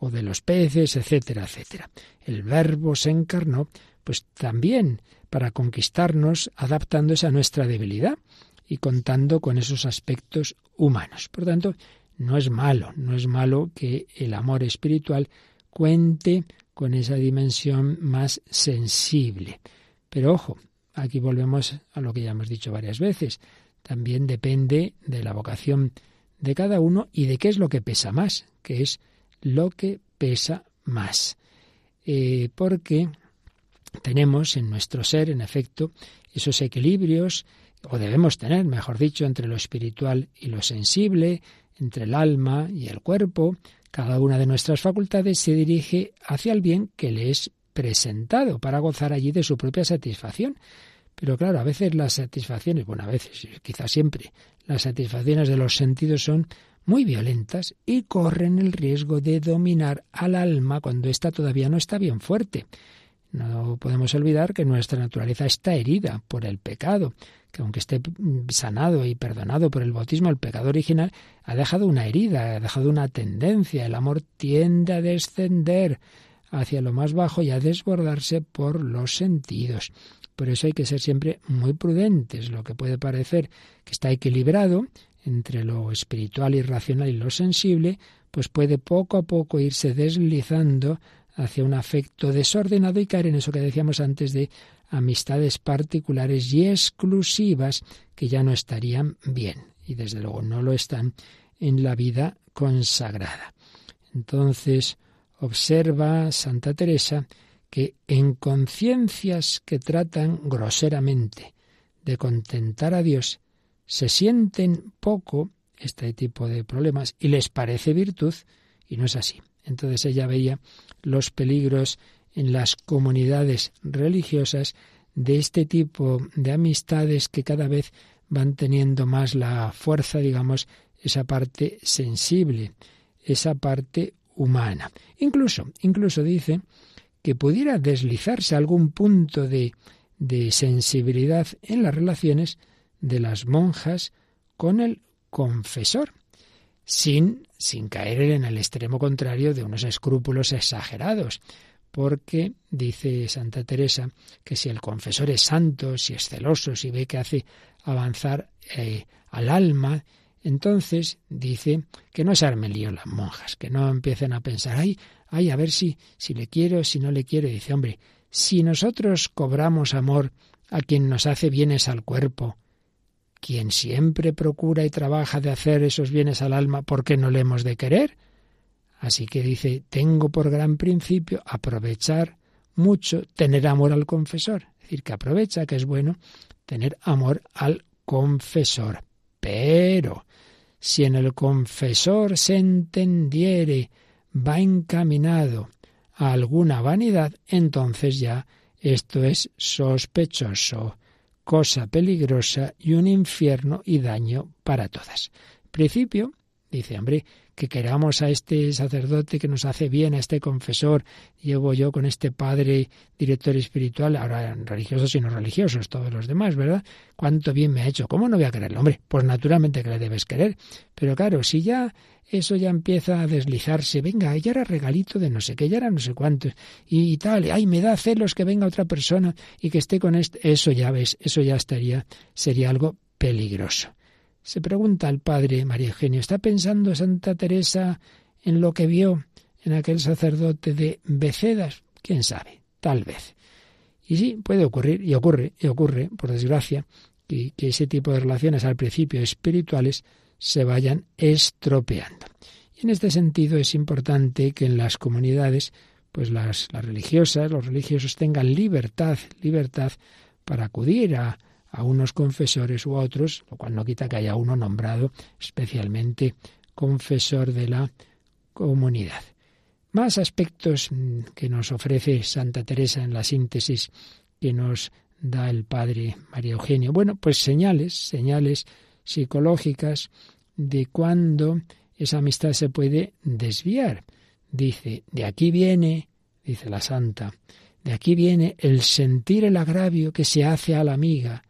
o de los peces, etcétera, etcétera. El verbo se encarnó pues también para conquistarnos adaptándose a nuestra debilidad y contando con esos aspectos humanos. Por tanto, no es malo, no es malo que el amor espiritual cuente con esa dimensión más sensible. Pero ojo, aquí volvemos a lo que ya hemos dicho varias veces. También depende de la vocación de cada uno y de qué es lo que pesa más, que es lo que pesa más. Eh, porque tenemos en nuestro ser, en efecto, esos equilibrios, o debemos tener, mejor dicho, entre lo espiritual y lo sensible, entre el alma y el cuerpo. Cada una de nuestras facultades se dirige hacia el bien que le es presentado para gozar allí de su propia satisfacción. Pero claro, a veces las satisfacciones, bueno, a veces, quizás siempre, las satisfacciones de los sentidos son muy violentas y corren el riesgo de dominar al alma cuando ésta todavía no está bien fuerte. No podemos olvidar que nuestra naturaleza está herida por el pecado, que aunque esté sanado y perdonado por el bautismo, el pecado original ha dejado una herida, ha dejado una tendencia. El amor tiende a descender hacia lo más bajo y a desbordarse por los sentidos. Por eso hay que ser siempre muy prudentes. Lo que puede parecer que está equilibrado entre lo espiritual y racional y lo sensible, pues puede poco a poco irse deslizando hacia un afecto desordenado y caer en eso que decíamos antes de amistades particulares y exclusivas que ya no estarían bien y desde luego no lo están en la vida consagrada. Entonces, observa Santa Teresa que en conciencias que tratan groseramente de contentar a Dios, se sienten poco este tipo de problemas y les parece virtud y no es así. Entonces ella veía los peligros en las comunidades religiosas de este tipo de amistades que cada vez van teniendo más la fuerza, digamos, esa parte sensible, esa parte humana. Incluso, incluso dice que pudiera deslizarse algún punto de, de sensibilidad en las relaciones de las monjas con el confesor sin, sin caer en el extremo contrario de unos escrúpulos exagerados, porque dice Santa Teresa que si el confesor es santo, si es celoso, si ve que hace avanzar eh, al alma, entonces dice que no se armen lío las monjas, que no empiecen a pensar, ay, ay, a ver si, si le quiero, si no le quiero. dice, hombre, si nosotros cobramos amor a quien nos hace bienes al cuerpo, quien siempre procura y trabaja de hacer esos bienes al alma, ¿por qué no le hemos de querer? Así que dice, tengo por gran principio aprovechar mucho, tener amor al confesor. Es decir, que aprovecha, que es bueno tener amor al confesor. Pero, si en el confesor se entendiere, va encaminado a alguna vanidad, entonces ya esto es sospechoso cosa peligrosa y un infierno y daño para todas. Principio, dice, hombre, que queramos a este sacerdote que nos hace bien, a este confesor, llevo yo con este padre director espiritual, ahora religiosos y no religiosos, todos los demás, ¿verdad? ¿Cuánto bien me ha hecho? ¿Cómo no voy a quererlo? Hombre, pues naturalmente que le debes querer. Pero claro, si ya eso ya empieza a deslizarse, venga, ya era regalito de no sé qué, ya era no sé cuánto, y, tal, ay, me da celos que venga otra persona y que esté con este, eso ya ves, eso ya estaría, sería algo peligroso. Se pregunta al padre María Eugenio, ¿está pensando Santa Teresa en lo que vio en aquel sacerdote de Becedas? ¿Quién sabe? Tal vez. Y sí, puede ocurrir, y ocurre, y ocurre, por desgracia, que, ese tipo de relaciones al principio espirituales se vayan estropeando. Y en este sentido es importante que en las comunidades, pues las, las religiosas, los religiosos tengan libertad, libertad para acudir a, a unos confesores u a otros, lo cual no quita que haya uno nombrado especialmente confesor de la comunidad. Más aspectos mm, que nos ofrece Santa Teresa en la síntesis que nos da el padre María Eugenio. Bueno, pues señales, señales psicológicas de cuando esa amistad se puede desviar. Dice, de aquí viene, dice la santa, de aquí viene el sentir el agravio que se hace a la amiga,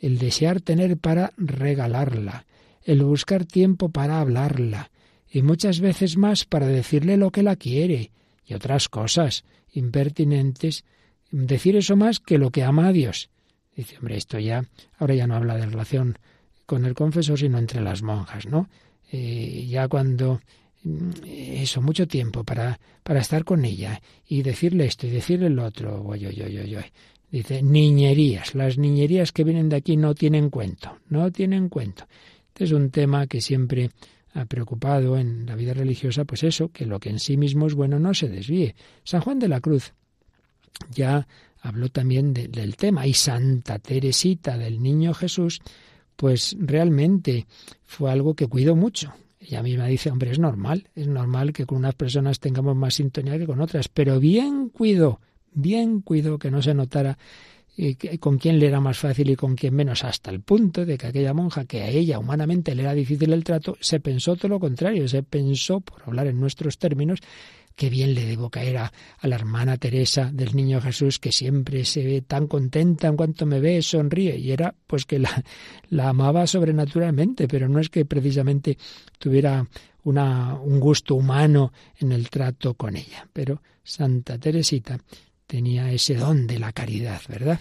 el desear tener para regalarla, el buscar tiempo para hablarla, y muchas veces más para decirle lo que la quiere, y otras cosas impertinentes, decir eso más que lo que ama a Dios. Dice, hombre, esto ya, ahora ya no habla de relación con el confesor, sino entre las monjas, ¿no? Eh, ya cuando mm, eso, mucho tiempo para, para estar con ella y decirle esto y decirle lo otro. Oy, oy, Dice, niñerías. Las niñerías que vienen de aquí no tienen cuento, no tienen cuento. Este es un tema que siempre ha preocupado en la vida religiosa, pues eso, que lo que en sí mismo es bueno no se desvíe. San Juan de la Cruz ya habló también del tema y Santa Teresita del Niño Jesús, pues realmente fue algo que cuidó mucho. Ella misma dice, hombre, es normal, es normal que con unas personas tengamos más sintonía que con otras, pero bien cuidó, bien cuidó que no se notara con quién le era más fácil y con quién menos, hasta el punto de que aquella monja, que a ella humanamente le era difícil el trato, se pensó todo lo contrario, se pensó, por hablar en nuestros términos, qué bien le debo caer a, la hermana Teresa del Niño Jesús, que siempre se ve tan contenta en cuanto me ve, sonríe, y era pues que la, la amaba sobrenaturalmente, pero no es que precisamente tuviera una, un gusto humano en el trato con ella. Pero Santa Teresita tenía ese don de la caridad, ¿verdad?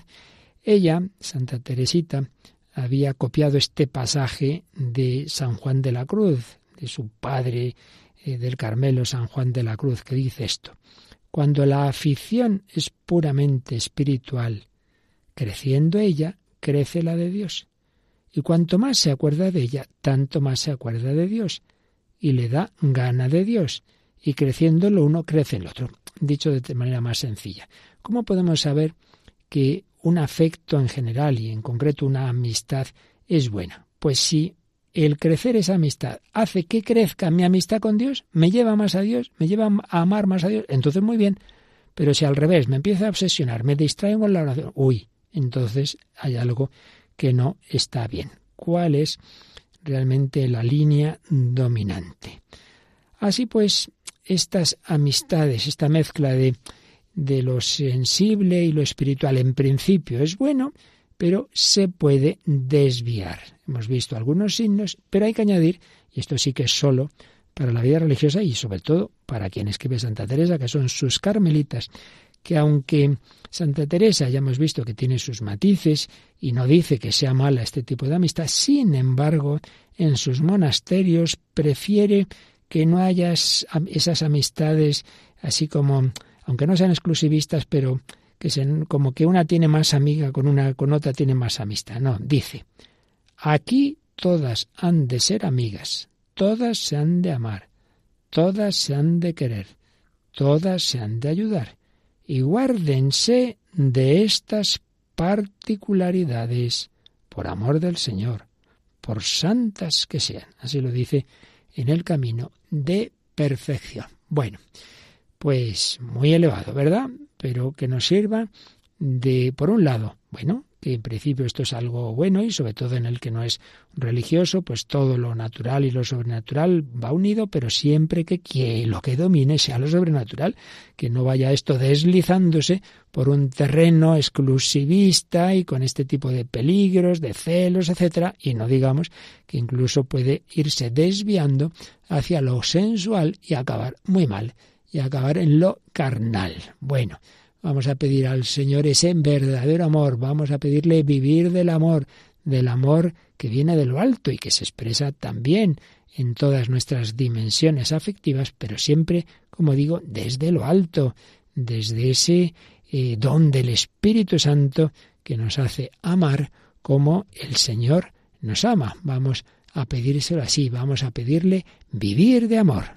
Ella, Santa Teresita, había copiado este pasaje de San Juan de la Cruz, de su padre eh, del Carmelo, San Juan de la Cruz, que dice esto. Cuando la afición es puramente espiritual, creciendo ella, crece la de Dios. Y cuanto más se acuerda de ella, tanto más se acuerda de Dios. Y le da gana de Dios. Y creciendo lo uno, crece el otro dicho de manera más sencilla. ¿Cómo podemos saber que un afecto en general y en concreto una amistad es buena? Pues si el crecer esa amistad hace que crezca mi amistad con Dios, me lleva más a Dios, me lleva a amar más a Dios, entonces muy bien. Pero si al revés me empieza a obsesionar, me distraigo con la oración, uy, entonces hay algo que no está bien. ¿Cuál es realmente la línea dominante? Así pues, estas amistades, esta mezcla de, de lo sensible y lo espiritual, en principio es bueno, pero se puede desviar. Hemos visto algunos signos, pero hay que añadir, y esto sí que es solo para la vida religiosa y sobre todo para quien escribe Santa Teresa, que son sus carmelitas, que aunque Santa Teresa ya hemos visto que tiene sus matices y no dice que sea mala este tipo de amistad, sin embargo, en sus monasterios prefiere que no haya esas amistades así como, aunque no sean exclusivistas, pero que sean como que una tiene más amiga con una con otra tiene más amistad. No, dice, aquí todas han de ser amigas, todas se han de amar, todas se han de querer, todas se han de ayudar, y guárdense de estas particularidades por amor del Señor, por santas que sean. Así lo dice en el camino de perfección. Bueno, pues muy elevado, ¿verdad? Pero que nos sirva de, por un lado, bueno, que en principio esto es algo bueno y sobre todo en el que no es religioso, pues todo lo natural y lo sobrenatural va unido, pero siempre que, que lo que domine sea lo sobrenatural, que no vaya esto deslizándose por un terreno exclusivista y con este tipo de peligros, de celos, etcétera, y no digamos que incluso puede irse desviando hacia lo sensual y acabar muy mal y acabar en lo carnal. Bueno, Vamos a pedir al Señor ese verdadero amor, vamos a pedirle vivir del amor, del amor que viene de lo alto y que se expresa también en todas nuestras dimensiones afectivas, pero siempre, como digo, desde lo alto, desde ese eh, don del Espíritu Santo que nos hace amar como el Señor nos ama. Vamos a pedírselo así, vamos a pedirle vivir de amor.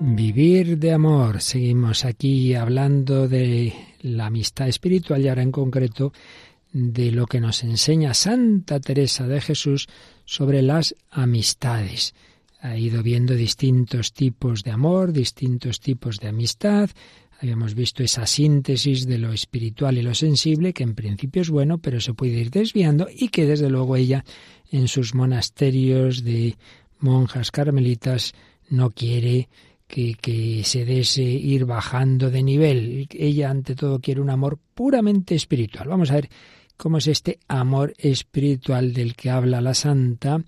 De amor. Seguimos aquí hablando de la amistad espiritual y ahora en concreto de lo que nos enseña Santa Teresa de Jesús sobre las amistades. Ha ido viendo distintos tipos de amor, distintos tipos de amistad. Habíamos visto esa síntesis de lo espiritual y lo sensible, que en principio es bueno, pero se puede ir desviando y que desde luego ella en sus monasterios de monjas carmelitas no quiere que, se dese ir bajando de nivel. Ella ante todo quiere un amor puramente espiritual. Vamos a ver cómo es este amor espiritual del que habla la santa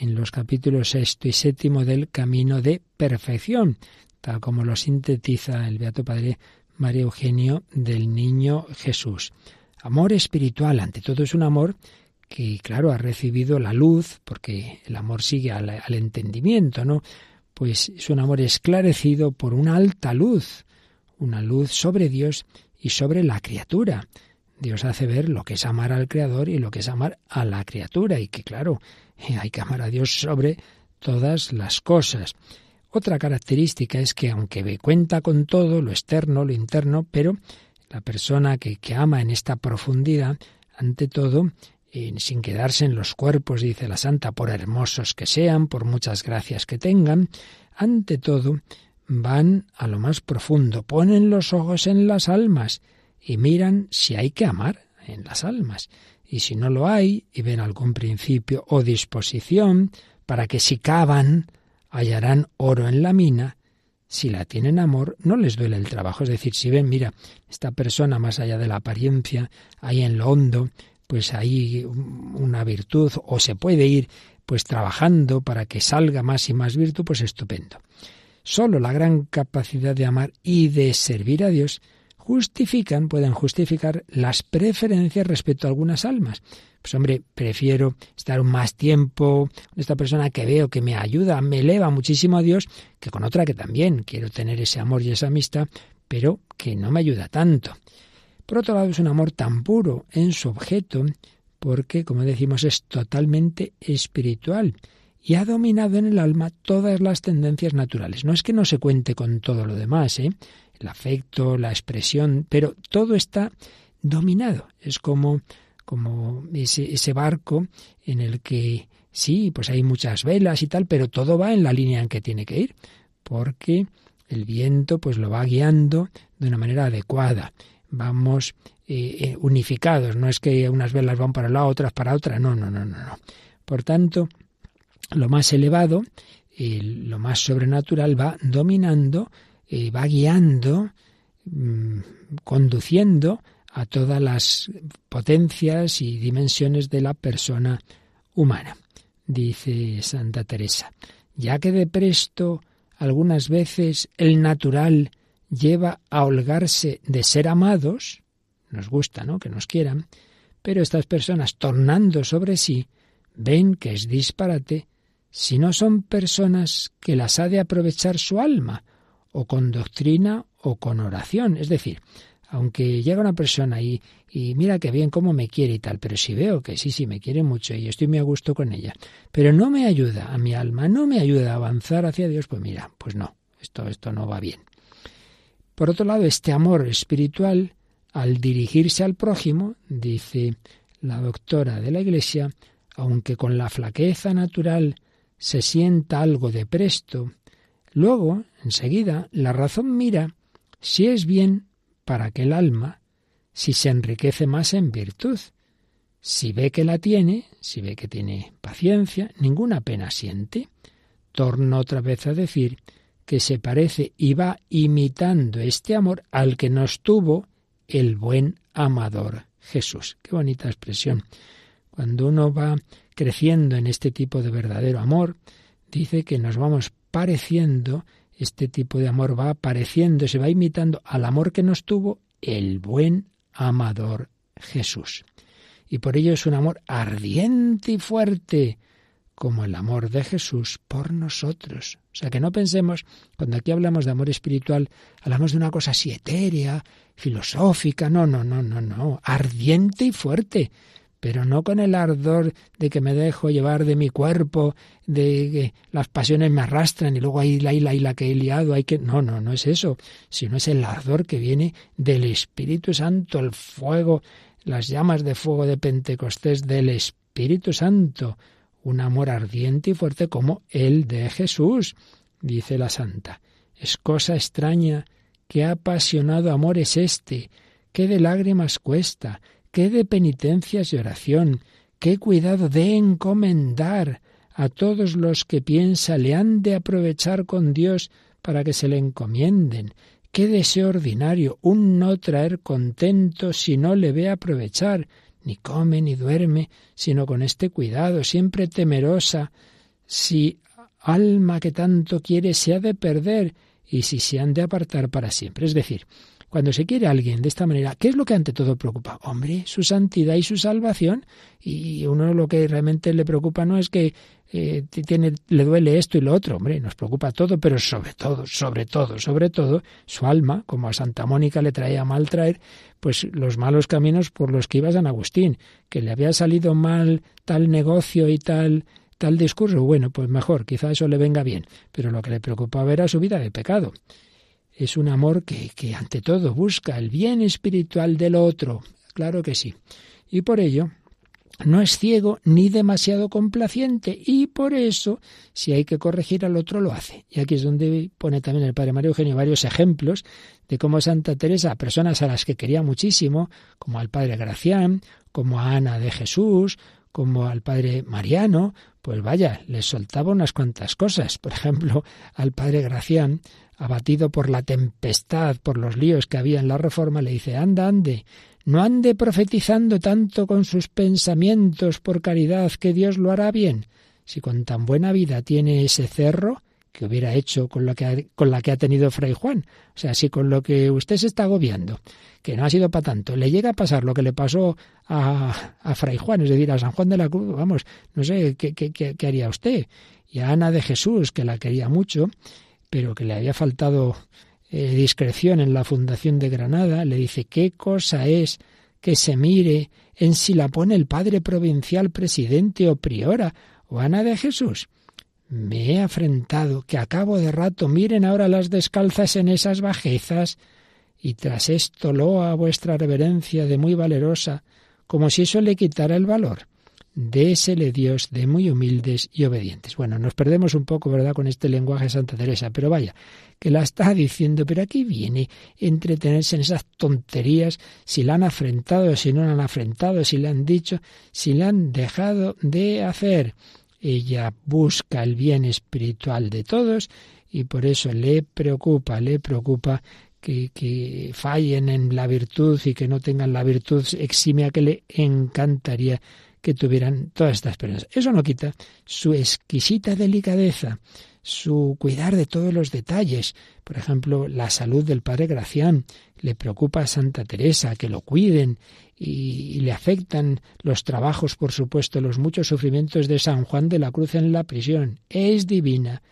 en los capítulos sexto y séptimo del Camino de Perfección, tal como lo sintetiza el Beato Padre María Eugenio del Niño Jesús. Amor espiritual, ante todo es un amor que, claro, ha recibido la luz, porque el amor sigue al entendimiento, ¿no? Pues es un amor esclarecido por una alta luz, una luz sobre Dios y sobre la criatura. Dios hace ver lo que es amar al Creador y lo que es amar a la criatura, y que claro, <laughs> hay que amar a Dios sobre todas las cosas. Otra característica es que aunque cuenta con todo, lo externo, lo interno, pero la persona que, que ama en esta profundidad, ante todo, sin quedarse en los cuerpos, dice la santa, por hermosos que sean, por muchas gracias que tengan, ante todo van a lo más profundo, ponen los ojos en las almas y miran si hay que amar en las almas. Y si no lo hay, y ven algún principio o disposición para que si cavan hallarán oro en la mina, si la tienen amor, no les duele el trabajo. Es decir, si ven, mira, esta persona más allá de la apariencia, ahí en lo hondo, pues hay una virtud o se puede ir pues trabajando para que salga más y más virtud, pues estupendo. Solo la gran capacidad de amar y de servir a Dios justifican, pueden justificar las preferencias respecto a algunas almas. Pues hombre, prefiero estar más tiempo con esta persona que veo que me ayuda, me eleva muchísimo a Dios, que con otra que también quiero tener ese amor y esa amistad, pero que no me ayuda tanto. Por otro lado, es un amor tan puro en su objeto, porque, como decimos, es totalmente espiritual y ha dominado en el alma todas las tendencias naturales. No es que no se cuente con todo lo demás, ¿eh? el afecto, la expresión, pero todo está dominado. Es como, como ese, ese barco en el que sí, pues hay muchas velas y tal, pero todo va en la línea en que tiene que ir, porque el viento pues lo va guiando de una manera adecuada. Vamos eh, eh, unificados, no es que unas velas van para un lado, otras para otra, no, no, no, no, no. Por tanto, lo más elevado, lo más sobrenatural va dominando, eh, va guiando, mm, conduciendo a todas las potencias y dimensiones de la persona humana, dice Santa Teresa. Ya que de presto algunas veces el natural lleva a holgarse de ser amados, nos gusta, ¿no? Que nos quieran, pero estas personas tornando sobre sí ven que es disparate si no son personas que las ha de aprovechar su alma, o con doctrina o con oración. Es decir, aunque llega una persona y, y mira que bien cómo me quiere y tal, pero si veo que sí, sí, me quiere mucho y estoy muy a gusto con ella, pero no me ayuda a mi alma, no me ayuda a avanzar hacia Dios, pues mira, pues no, esto, esto no va bien. Por otro lado, este amor espiritual, al dirigirse al prójimo, dice la doctora de la Iglesia, aunque con la flaqueza natural se sienta algo de presto, luego, enseguida, la razón mira si es bien para que el alma, si se enriquece más en virtud. Si ve que la tiene, si ve que tiene paciencia, ninguna pena siente. Torna otra vez a decir que se parece y va imitando este amor al que nos tuvo el buen amador Jesús. Qué bonita expresión. Cuando uno va creciendo en este tipo de verdadero amor, dice que nos vamos pareciendo este tipo de amor va apareciendo, se va imitando al amor que nos tuvo el buen amador Jesús. Y por ello es un amor ardiente y fuerte, como el amor de Jesús por nosotros. O sea, que no pensemos, cuando aquí hablamos de amor espiritual, hablamos de una cosa así etérea, filosófica, no, no, no, no, no, ardiente y fuerte. Pero no con el ardor de que me dejo llevar de mi cuerpo, de que las pasiones me arrastran y luego ahí la y la que he liado, hay que no, no, no es eso, sino es el ardor que viene del Espíritu Santo, el fuego, las llamas de fuego de Pentecostés del Espíritu Santo, un amor ardiente y fuerte como el de Jesús, dice la santa. Es cosa extraña, qué apasionado amor es este, qué de lágrimas cuesta, qué de penitencias y oración, qué cuidado de encomendar a todos los que piensa le han de aprovechar con Dios para que se le encomienden. Qué deseo ordinario, un no traer contento si no le ve aprovechar, ni come ni duerme, sino con este cuidado, siempre temerosa, si alma que tanto quiere se ha de perder y si se han de apartar para siempre. Es decir, cuando se quiere a alguien de esta manera, ¿qué es lo que ante todo preocupa? Hombre, su santidad y su salvación. Y uno lo que realmente le preocupa no es que eh, tiene, le duele esto y lo otro, hombre, nos preocupa todo, pero sobre todo, sobre todo, sobre todo, su alma, como a Santa Mónica le traía mal traer, pues los malos caminos por los que iba San Agustín, que le había salido mal tal negocio y tal tal discurso, bueno, pues mejor, quizá eso le venga bien, pero lo que le preocupaba era su vida de pecado es un amor que, que ante todo busca el bien espiritual del otro. Claro que sí. Y por ello, no es ciego ni demasiado complaciente y por eso, si hay que corregir al otro, lo hace. Y aquí es donde pone también el Padre Mario Eugenio varios ejemplos de cómo Santa Teresa, personas a las que quería muchísimo, como al Padre Gracián, como a Ana de Jesús, como al Padre Mariano, pues vaya, les soltaba unas cuantas cosas. Por ejemplo, al Padre Gracián abatido por la tempestad, por los líos que había en la reforma, le dice, anda, ande, no ande profetizando tanto con sus pensamientos por caridad, que Dios lo hará bien. Si con tan buena vida tiene ese cerro, que hubiera hecho con, lo que con la que ha tenido Fray Juan. O sea, si con lo que usted se está agobiando, que no ha sido para tanto, le llega a pasar lo que le pasó a, a Fray Juan, es decir, a San Juan de la Cruz, vamos, no sé qué, qué, qué haría usted. Y a Ana de Jesús, que la quería mucho, pero que le había faltado eh, discreción en la fundación de Granada, le dice, ¿qué cosa es que se mire en si la pone el padre provincial presidente o priora o Ana de Jesús? me he afrentado, que a cabo de rato miren ahora las descalzas en esas bajezas, y tras esto loa a vuestra reverencia de muy valerosa, como si eso le quitara el valor. Désele Dios de muy humildes y obedientes. Bueno, nos perdemos un poco, ¿verdad?, con este lenguaje de Santa Teresa, pero vaya, que la está diciendo, pero aquí viene entretenerse en esas tonterías, si la han afrentado, si no la han afrentado, si le han dicho, si la han dejado de hacer. Ella busca el bien espiritual de todos y por eso le preocupa, le preocupa que, que, fallen en la virtud y que no tengan la virtud exime que le encantaría que tuvieran todas estas personas. Eso no quita su exquisita delicadeza, su cuidar de todos los detalles. Por ejemplo, la salud del padre Gracián. Le preocupa a Santa Teresa que lo cuiden y, le afectan los trabajos, por supuesto, los muchos sufrimientos de San Juan de la Cruz en la prisión. Es divina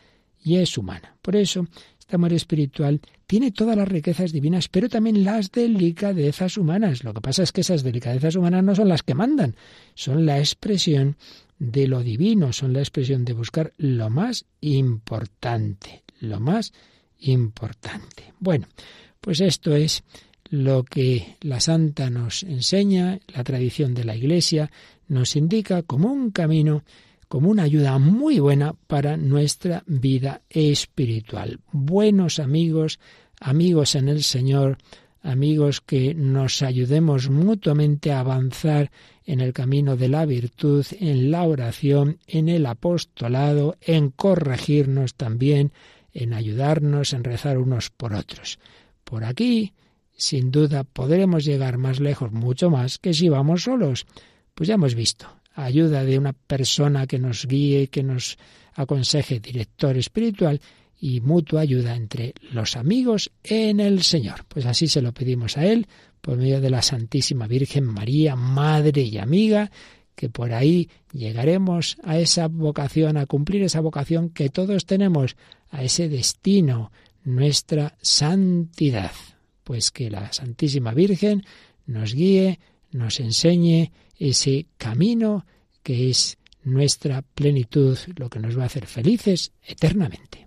y es humana. Por eso, este amor espiritual tiene todas las riquezas divinas, pero también las delicadezas humanas. Lo que pasa es que esas delicadezas humanas no son las que mandan, son la expresión de lo divino, son la expresión de buscar lo más importante, lo más importante. Bueno, pues esto es lo que la santa nos enseña, la tradición de la Iglesia nos indica como un camino como una ayuda muy buena para nuestra vida espiritual. Buenos amigos, amigos en el Señor, amigos que nos ayudemos mutuamente a avanzar en el camino de la virtud, en la oración, en el apostolado, en corregirnos también, en ayudarnos, en rezar unos por otros. Por aquí, sin duda, podremos llegar más lejos, mucho más, que si vamos solos. Pues ya hemos visto, ayuda de una persona que nos guíe, que nos aconseje, director espiritual, y mutua ayuda entre los amigos en el Señor. Pues así se lo pedimos a Él, por medio de la Santísima Virgen María, Madre y Amiga, que por ahí llegaremos a esa vocación, a cumplir esa vocación que todos tenemos, a ese destino, nuestra santidad. Pues que la Santísima Virgen nos guíe, nos enseñe ese camino que es nuestra plenitud, lo que nos va a hacer felices eternamente.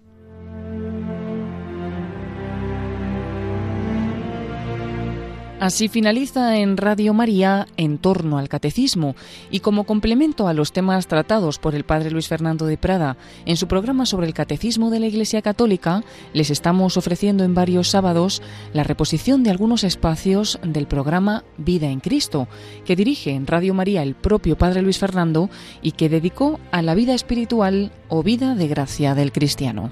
Así finaliza en Radio María en torno al catecismo y como complemento a los temas tratados por el padre Luis Fernando de Prada en su programa sobre el catecismo de la Iglesia Católica, les estamos ofreciendo en varios sábados la reposición de algunos espacios del programa Vida en Cristo, que dirige en Radio María el propio padre Luis Fernando y que dedicó a la vida espiritual o vida de gracia del cristiano.